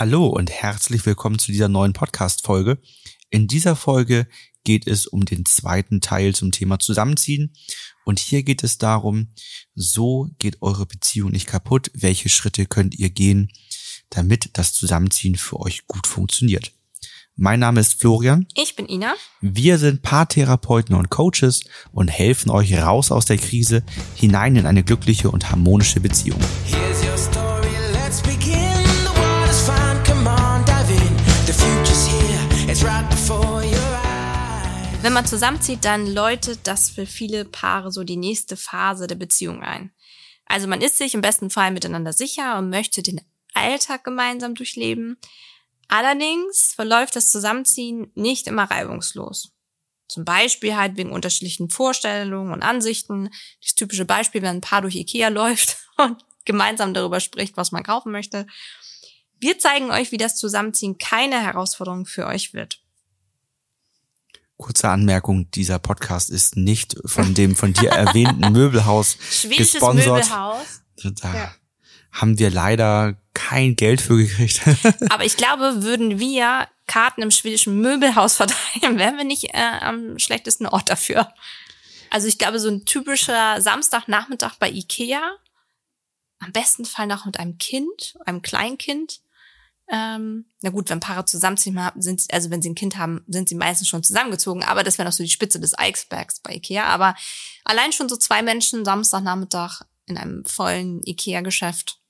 Hallo und herzlich willkommen zu dieser neuen Podcast-Folge. In dieser Folge geht es um den zweiten Teil zum Thema Zusammenziehen. Und hier geht es darum, so geht eure Beziehung nicht kaputt. Welche Schritte könnt ihr gehen, damit das Zusammenziehen für euch gut funktioniert? Mein Name ist Florian. Ich bin Ina. Wir sind Paartherapeuten und Coaches und helfen euch raus aus der Krise hinein in eine glückliche und harmonische Beziehung. Wenn man zusammenzieht, dann läutet das für viele Paare so die nächste Phase der Beziehung ein. Also man ist sich im besten Fall miteinander sicher und möchte den Alltag gemeinsam durchleben. Allerdings verläuft das Zusammenziehen nicht immer reibungslos. Zum Beispiel halt wegen unterschiedlichen Vorstellungen und Ansichten. Das typische Beispiel, wenn ein Paar durch Ikea läuft und gemeinsam darüber spricht, was man kaufen möchte. Wir zeigen euch, wie das Zusammenziehen keine Herausforderung für euch wird. Kurze Anmerkung, dieser Podcast ist nicht von dem von dir erwähnten Möbelhaus Schwedisches gesponsert. Möbelhaus. Da Ja. haben wir leider kein Geld für gekriegt. Aber ich glaube, würden wir Karten im schwedischen Möbelhaus verteilen, wären wir nicht äh, am schlechtesten Ort dafür. Also ich glaube, so ein typischer Samstagnachmittag bei Ikea, am besten Fall noch mit einem Kind, einem Kleinkind. Ähm, na gut, wenn Paare zusammenziehen haben, sind, also wenn sie ein Kind haben, sind sie meistens schon zusammengezogen. Aber das wäre noch so die Spitze des Eisbergs bei Ikea. Aber allein schon so zwei Menschen Samstagnachmittag in einem vollen Ikea-Geschäft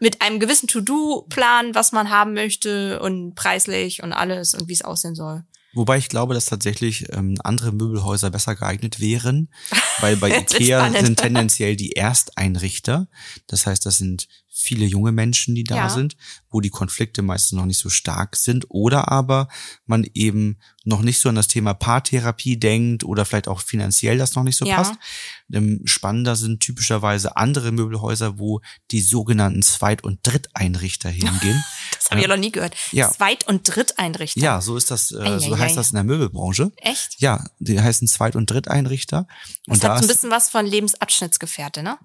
mit einem gewissen To-Do-Plan, was man haben möchte und preislich und alles und wie es aussehen soll. Wobei ich glaube, dass tatsächlich ähm, andere Möbelhäuser besser geeignet wären, weil bei Ikea sind tendenziell die Ersteinrichter. Das heißt, das sind viele junge Menschen, die da Ja. sind, wo die Konflikte meistens noch nicht so stark sind oder aber man eben noch nicht so an das Thema Paartherapie denkt oder vielleicht auch finanziell das noch nicht so Ja. passt. Ähm, Spannender sind typischerweise andere Möbelhäuser, wo die sogenannten Zweit- und Dritteinrichter hingehen. Das habe ich ja noch nie gehört. Ja. Zweit- und Dritteinrichter. ja, so ist das, äh, so heißt das in der Möbelbranche. Echt? Ja, die heißen Zweit- und Dritteinrichter. Und Das hat so ein bisschen was von Lebensabschnittsgefährte, ne?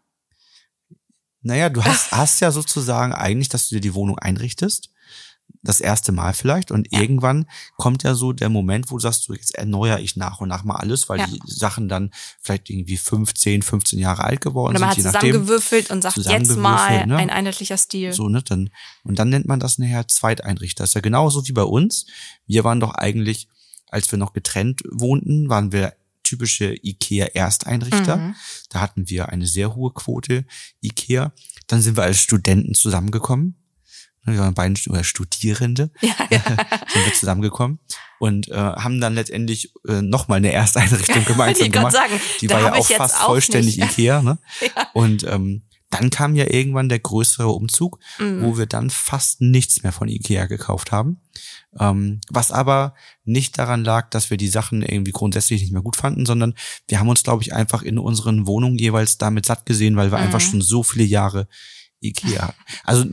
Naja, du hast, hast ja sozusagen eigentlich, dass du dir die Wohnung einrichtest. Das erste Mal vielleicht. Und Ja. irgendwann kommt ja so der Moment, wo du sagst, so, jetzt erneuere ich nach und nach mal alles, weil Ja. die Sachen dann vielleicht irgendwie 15, 15 Jahre alt geworden Oder man hat sind, je nachdem. zusammengewürfelt und sagt, jetzt mal ne? ein einheitlicher Stil. So, ne, dann, und dann nennt man das nachher Zweiteinrichter. Das ist ja genauso wie bei uns. Wir waren doch eigentlich, als wir noch getrennt wohnten, waren wir typische IKEA-Ersteinrichter. Mhm. Da hatten wir eine sehr hohe Quote IKEA. Dann sind wir als Studenten zusammengekommen. Wir waren beide oder Studierende Ja, ja. sind wir zusammengekommen und äh, haben dann letztendlich äh, nochmal eine Ersteinrichtung gemeinsam ich gemacht. sagen, Die war ja auch fast vollständig nicht. Ikea, ne? Ja. Und ähm, dann kam ja irgendwann der größere Umzug, Mhm. wo wir dann fast nichts mehr von Ikea gekauft haben. Ähm, was aber nicht daran lag, dass wir die Sachen irgendwie grundsätzlich nicht mehr gut fanden, sondern wir haben uns, glaube ich, einfach in unseren Wohnungen jeweils damit satt gesehen, weil wir Mhm. einfach schon so viele Jahre Ikea hatten. Also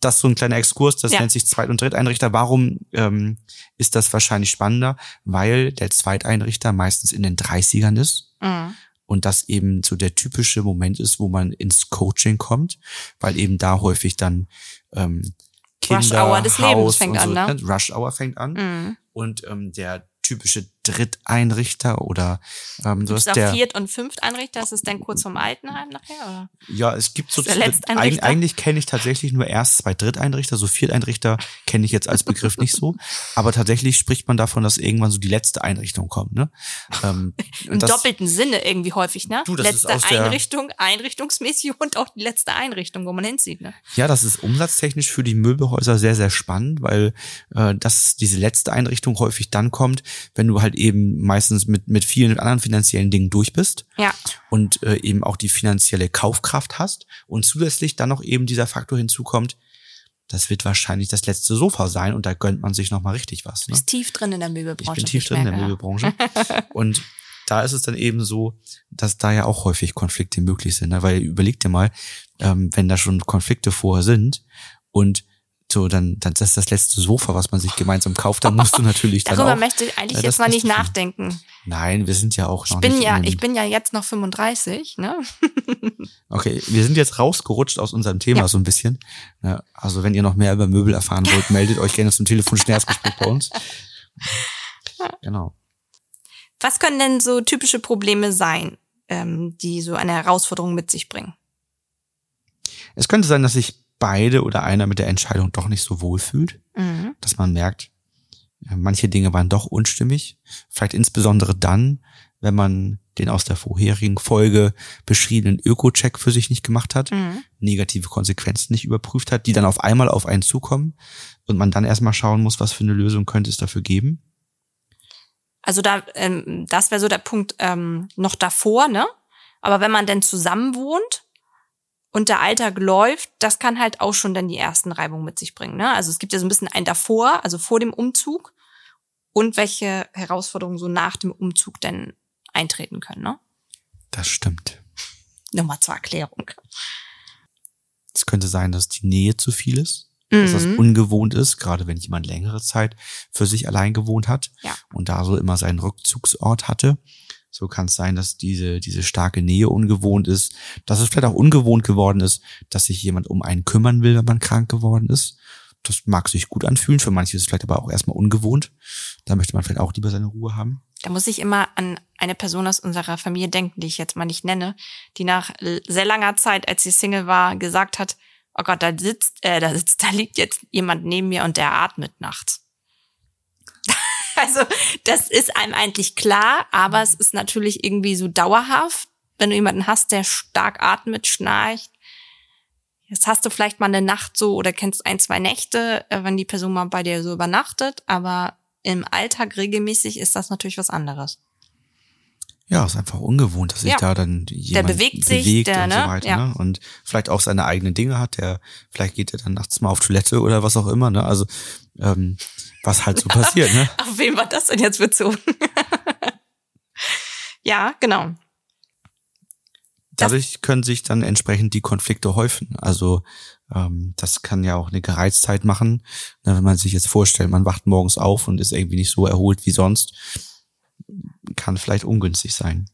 das ist so ein kleiner Exkurs, das Ja. nennt sich Zweit- und Dritteinrichter. Warum ähm, ist das wahrscheinlich spannender? Weil der Zweiteinrichter meistens in den 30ern ist Mhm. Und das eben so der typische Moment ist, wo man ins Coaching kommt, weil eben da häufig dann ähm, Kinder, Rush Hour des Lebens Haus fängt und so, an, ne? Rush Hour fängt an Mhm. und ähm, der typische Dritteinrichter oder ähm, ist auch der Viert- und Fünfteinrichter? Ist es dann kurz vom Altenheim nachher? Oder? ja es gibt so der Dritt- Letzteinrichter? eig- eigentlich kenne ich tatsächlich nur erst zwei Dritteinrichter, so Vierteinrichter kenne ich jetzt als Begriff nicht so, aber tatsächlich spricht man davon, dass irgendwann so die letzte Einrichtung kommt, ne? Ähm, Im das- doppelten Sinne irgendwie häufig, ne? Du, das ist letzte aus der- Einrichtung, einrichtungsmäßig und auch die letzte Einrichtung, wo man hinzieht, ne? Ja, das ist umsatztechnisch für die Möbelhäuser sehr, sehr spannend, weil äh, das diese letzte Einrichtung häufig dann kommt, wenn du halt eben meistens mit, mit vielen anderen finanziellen Dingen durch bist Ja. und äh, eben auch die finanzielle Kaufkraft hast und zusätzlich dann noch eben dieser Faktor hinzukommt, das wird wahrscheinlich das letzte Sofa sein und da gönnt man sich nochmal richtig was. Du Ne? bist tief drin in der Ich Möbelbranche. bin tief ich drin in der merke, ja. Möbelbranche und da ist es dann eben so, dass da ja auch häufig Konflikte möglich sind. Ne? Weil überleg dir mal, ähm, wenn da schon Konflikte vorher sind und so dann, dann das ist das letzte Sofa, was man sich gemeinsam kauft, dann musst du natürlich dann Darüber auch, möchte ich eigentlich Ja, jetzt das mal nicht nachdenken. Nein, wir sind ja auch noch Ich bin ja, ich bin ja jetzt noch 35, ne? Okay, wir sind jetzt rausgerutscht aus unserem Thema Ja. so ein bisschen. Also wenn ihr noch mehr über Möbel erfahren wollt, meldet euch gerne zum telefonischen Erstgespräch bei uns. Genau. Was können denn so typische Probleme sein, ähm, die so eine Herausforderung mit sich bringen? Es könnte sein, dass sich beide oder einer mit der Entscheidung doch nicht so wohl fühlt, Mhm. dass man merkt, manche Dinge waren doch unstimmig. Vielleicht insbesondere dann, wenn man den aus der vorherigen Folge beschriebenen Öko-Check für sich nicht gemacht hat, Mhm. negative Konsequenzen nicht überprüft hat, die dann auf einmal auf einen zukommen und man dann erstmal schauen muss, was für eine Lösung könnte es dafür geben. Also da, ähm, das wäre so der Punkt ähm, noch davor, ne? Aber wenn man denn zusammen wohnt und der Alltag läuft, das kann halt auch schon dann die ersten Reibungen mit sich bringen. Ne? Also es gibt ja so ein bisschen ein davor, also vor dem Umzug und welche Herausforderungen so nach dem Umzug denn eintreten können. Ne? Das stimmt. Nochmal zur Erklärung. Es könnte sein, dass die Nähe zu viel ist, dass das Mhm. ungewohnt ist, gerade wenn jemand längere Zeit für sich allein gewohnt hat Ja. und da so immer seinen Rückzugsort hatte. So kann es sein, dass diese, diese starke Nähe ungewohnt ist, dass es vielleicht auch ungewohnt geworden ist, dass sich jemand um einen kümmern will, wenn man krank geworden ist. Das mag sich gut anfühlen, für manche ist es vielleicht aber auch erstmal ungewohnt. Da möchte man vielleicht auch lieber seine Ruhe haben. Da muss ich immer an eine Person aus unserer Familie denken, die ich jetzt mal nicht nenne, die nach sehr langer Zeit, als sie Single war, gesagt hat, oh Gott, da sitzt, äh, da sitzt, da liegt jetzt jemand neben mir und der atmet nachts. Also, das ist einem eigentlich klar, aber es ist natürlich irgendwie so dauerhaft, wenn du jemanden hast, der stark atmet, schnarcht. Jetzt hast du vielleicht mal eine Nacht so oder kennst ein, zwei Nächte, äh, wenn die Person mal bei dir so übernachtet, aber im Alltag regelmäßig ist das natürlich was anderes. Ja, ist einfach ungewohnt, dass sich Ja. da dann jemand bewegt sich, bewegt der, und so ne? weiter. Ja. Ne? Und vielleicht auch seine eigenen Dinge hat. Der, vielleicht geht er dann nachts mal auf Toilette oder was auch immer. Ne? Also ähm, was halt so passiert. Ne? Auf wen war das denn jetzt bezogen? ja, genau. Dadurch können sich dann entsprechend die Konflikte häufen. Also ähm, das kann ja auch eine Gereiztheit machen. Ne, wenn man sich jetzt vorstellt, man wacht morgens auf und ist irgendwie nicht so erholt wie sonst, kann vielleicht ungünstig sein.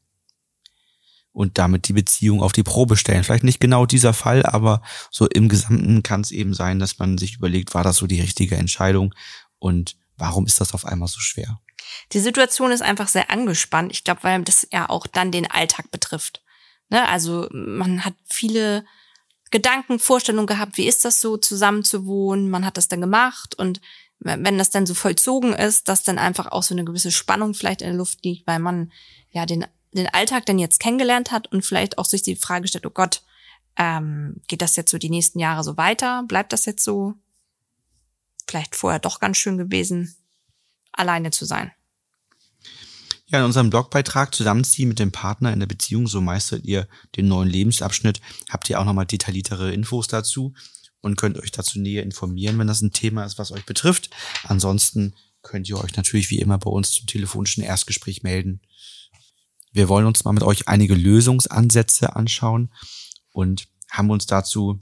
Und damit die Beziehung auf die Probe stellen. Vielleicht nicht genau dieser Fall, aber so im Gesamten kann es eben sein, dass man sich überlegt, war das so die richtige Entscheidung und warum ist das auf einmal so schwer? Die Situation ist einfach sehr angespannt. Ich glaube, weil das ja auch dann den Alltag betrifft. Ne? Also man hat viele Gedanken, Vorstellungen gehabt, wie ist das so, zusammen zu wohnen. Man hat das dann gemacht und wenn das dann so vollzogen ist, dass dann einfach auch so eine gewisse Spannung vielleicht in der Luft liegt, weil man ja den, den Alltag dann jetzt kennengelernt hat und vielleicht auch sich die Frage stellt, oh Gott, ähm, geht das jetzt so die nächsten Jahre so weiter? Bleibt das jetzt so? Vielleicht vorher doch ganz schön gewesen, alleine zu sein. Ja, in unserem Blogbeitrag Zusammenziehen mit dem Partner in der Beziehung, so meistert ihr den neuen Lebensabschnitt, habt ihr auch nochmal detailliertere Infos dazu und könnt euch dazu näher informieren, wenn das ein Thema ist, was euch betrifft. Ansonsten könnt ihr euch natürlich wie immer bei uns zum telefonischen Erstgespräch melden. Wir wollen uns mal mit euch einige Lösungsansätze anschauen und haben uns dazu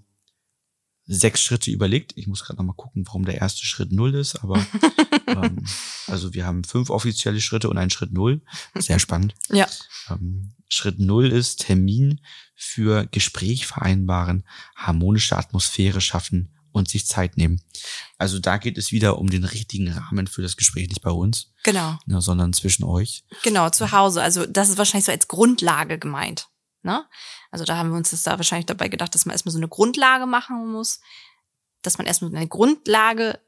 sechs Schritte überlegt. Ich muss gerade noch mal gucken, warum der erste Schritt null ist, aber ähm, also wir haben fünf offizielle Schritte und einen Schritt null. Sehr spannend. Ja. Ähm, Schritt null ist Termin für Gespräch vereinbaren, harmonische Atmosphäre schaffen und sich Zeit nehmen. Also da geht es wieder um den richtigen Rahmen für das Gespräch, nicht bei uns, Genau. ne, sondern zwischen euch. Genau, zu Hause. Also das ist wahrscheinlich so als Grundlage gemeint. Ne? Also da haben wir uns das da wahrscheinlich dabei gedacht, dass man erstmal so eine Grundlage machen muss, dass man erstmal eine Grundlage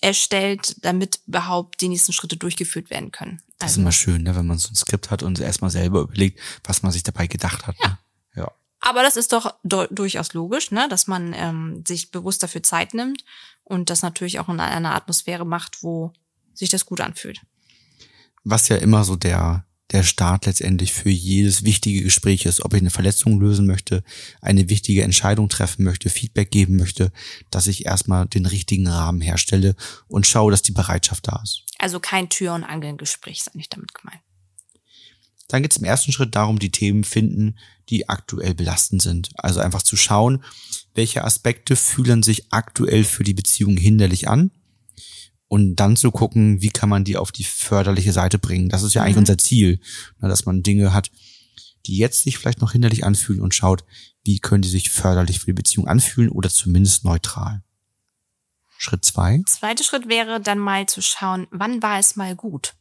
erstellt, damit überhaupt die nächsten Schritte durchgeführt werden können. Das ist Also, immer schön, ne, wenn man so ein Skript hat und erstmal selber überlegt, was man sich dabei gedacht hat. Ne? Ja. aber das ist doch du- durchaus logisch, ne? dass man ähm, sich bewusst dafür Zeit nimmt und das natürlich auch in einer Atmosphäre macht, wo sich das gut anfühlt. was ja immer so der, der Start letztendlich für jedes wichtige Gespräch ist, ob ich eine Verletzung lösen möchte, eine wichtige Entscheidung treffen möchte, Feedback geben möchte, dass ich erstmal den richtigen Rahmen herstelle und schaue, dass die Bereitschaft da ist. Also kein Tür- und Angelgespräch ist eigentlich damit gemeint. Dann geht es im ersten Schritt darum, die Themen finden, die aktuell belastend sind. Also einfach zu schauen, welche Aspekte fühlen sich aktuell für die Beziehung hinderlich an und dann zu gucken, wie kann man die auf die förderliche Seite bringen. Das ist ja eigentlich Mhm. unser Ziel, ne, dass man Dinge hat, die jetzt sich vielleicht noch hinderlich anfühlen und schaut, wie können die sich förderlich für die Beziehung anfühlen oder zumindest neutral. Schritt zwei. Zweiter Schritt wäre dann mal zu schauen, wann war es mal gut?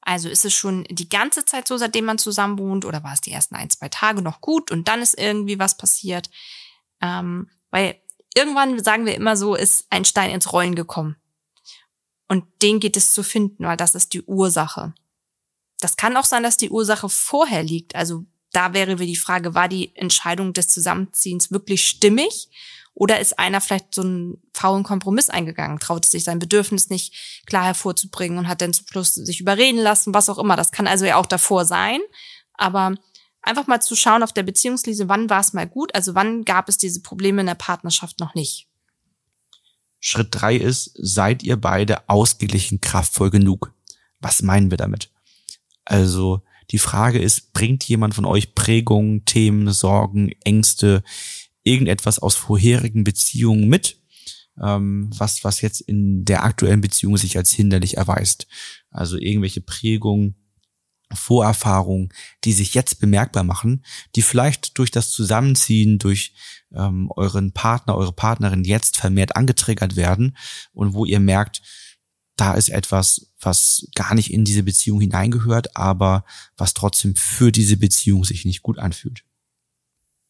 Also ist es schon die ganze Zeit so, seitdem man zusammen wohnt, oder war es die ersten ein, zwei Tage noch gut und dann ist irgendwie was passiert? Ähm, weil irgendwann, sagen wir immer so, ist ein Stein ins Rollen gekommen. Und den geht es zu finden, weil das ist die Ursache. Das kann auch sein, dass die Ursache vorher liegt. Also da wäre wieder die Frage, war die Entscheidung des Zusammenziehens wirklich stimmig? Oder ist einer vielleicht so einen faulen Kompromiss eingegangen, traute sich sein Bedürfnis nicht klar hervorzubringen und hat dann zum Schluss sich überreden lassen, was auch immer. Das kann also ja auch davor sein. Aber einfach mal zu schauen auf der Beziehungslese, wann war es mal gut? Also wann gab es diese Probleme in der Partnerschaft noch nicht? Schritt drei ist, seid ihr beide ausgeglichen kraftvoll genug? Was meinen wir damit? Also die Frage ist, bringt jemand von euch Prägungen, Themen, Sorgen, Ängste, irgendetwas aus vorherigen Beziehungen mit, ähm, was, was jetzt in der aktuellen Beziehung sich als hinderlich erweist? Also irgendwelche Prägungen, Vorerfahrungen, die sich jetzt bemerkbar machen, die vielleicht durch das Zusammenziehen, durch ähm, euren Partner, eure Partnerin jetzt vermehrt angetriggert werden und wo ihr merkt, da ist etwas, was gar nicht in diese Beziehung hineingehört, aber was trotzdem für diese Beziehung sich nicht gut anfühlt.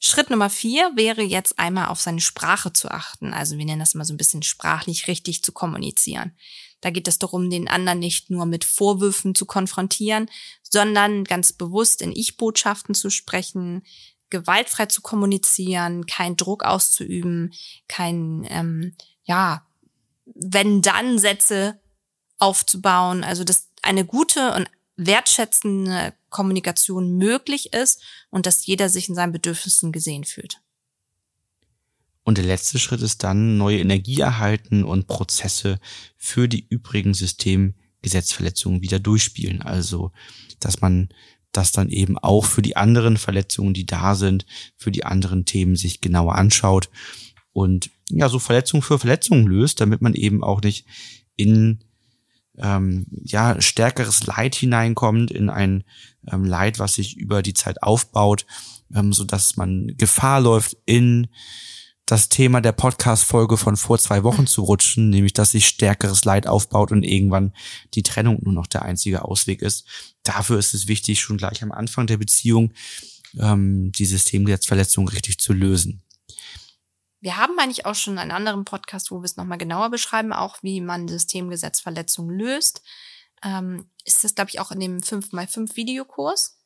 Schritt Nummer vier wäre jetzt einmal auf seine Sprache zu achten. Also wir nennen das mal so ein bisschen sprachlich richtig zu kommunizieren. Da geht es darum, den anderen nicht nur mit Vorwürfen zu konfrontieren, sondern ganz bewusst in Ich-Botschaften zu sprechen, gewaltfrei zu kommunizieren, keinen Druck auszuüben, kein, ähm, ja, wenn dann Sätze aufzubauen. Also dass eine gute und wertschätzende Kommunikation möglich ist und dass jeder sich in seinen Bedürfnissen gesehen fühlt. Und der letzte Schritt ist dann neue Energie erhalten und Prozesse für die übrigen Systemgesetzverletzungen wieder durchspielen. Also, dass man das dann eben auch für die anderen Verletzungen, die da sind, für die anderen Themen sich genauer anschaut und ja, so Verletzung für Verletzung löst, damit man eben auch nicht in ähm, ja stärkeres Leid hineinkommt, in ein ähm, Leid, was sich über die Zeit aufbaut, ähm, so dass man Gefahr läuft, in das Thema der Podcast-Folge von vor zwei Wochen zu rutschen, nämlich dass sich stärkeres Leid aufbaut und irgendwann die Trennung nur noch der einzige Ausweg ist. Dafür ist es wichtig, schon gleich am Anfang der Beziehung ähm, die Systemgesetzverletzung richtig zu lösen. Wir haben eigentlich auch schon einen anderen Podcast, wo wir es nochmal genauer beschreiben, auch wie man Systemgesetzverletzungen löst. Ähm, ist das, glaube ich, auch in dem 5x5 Videokurs?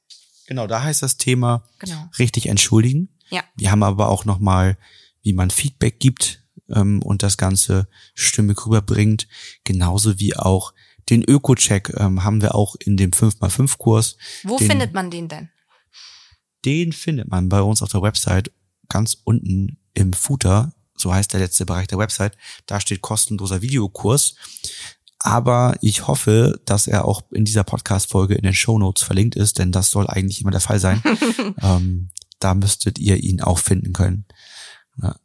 Genau, da heißt das Thema Genau. richtig entschuldigen. Ja. Wir haben aber auch nochmal, wie man Feedback gibt ähm, und das Ganze stimmig rüberbringt, genauso wie auch den Öko-Check ähm, haben wir auch in dem 5x5-Kurs. Wo Den- findet man den denn? Den findet man bei uns auf der Website ganz unten im Footer, so heißt der letzte Bereich der Website. Da steht kostenloser Videokurs. Aber ich hoffe, dass er auch in dieser Podcast-Folge in den Show Notes verlinkt ist, denn das soll eigentlich immer der Fall sein. ähm, da müsstet ihr ihn auch finden können. Ja.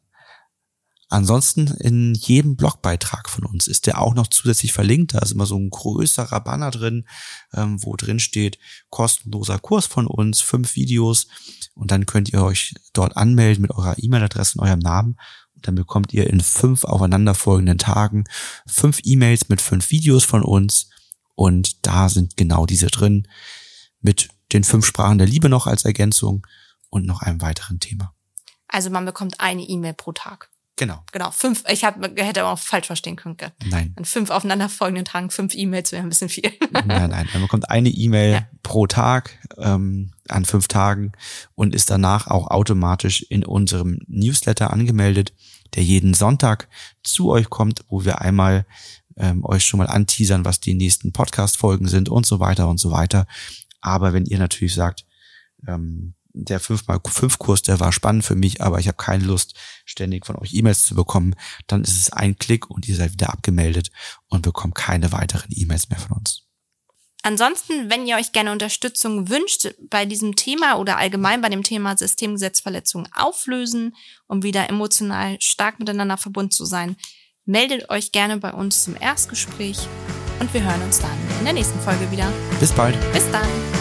Ansonsten in jedem Blogbeitrag von uns ist der auch noch zusätzlich verlinkt. Da ist immer so ein größerer Banner drin, ähm, wo drin steht kostenloser Kurs von uns, fünf Videos und dann könnt ihr euch dort anmelden mit eurer E-Mail-Adresse und eurem Namen und dann bekommt ihr in fünf aufeinanderfolgenden Tagen fünf E-Mails mit fünf Videos von uns und da sind genau diese drin mit den fünf Sprachen der Liebe noch als Ergänzung und noch einem weiteren Thema. Also man bekommt eine E-Mail pro Tag. Genau. Genau, fünf. Ich hab, hätte auch falsch verstehen können. gell? Nein. An fünf aufeinanderfolgenden Tagen fünf E-Mails wäre ein bisschen viel. Nein, nein. Man bekommt eine E-Mail Ja. pro Tag ähm, an fünf Tagen und ist danach auch automatisch in unserem Newsletter angemeldet, der jeden Sonntag zu euch kommt, wo wir einmal ähm, euch schon mal anteasern, was die nächsten Podcast-Folgen sind und so weiter und so weiter. Aber wenn ihr natürlich sagt, ähm, der 5x5-Kurs, der war spannend für mich, aber ich habe keine Lust, ständig von euch E-Mails zu bekommen, dann ist es ein Klick und ihr seid wieder abgemeldet und bekommt keine weiteren E-Mails mehr von uns. Ansonsten, wenn ihr euch gerne Unterstützung wünscht bei diesem Thema oder allgemein bei dem Thema Systemgesetzverletzung auflösen, um wieder emotional stark miteinander verbunden zu sein, meldet euch gerne bei uns zum Erstgespräch und wir hören uns dann in der nächsten Folge wieder. Bis bald. Bis dann.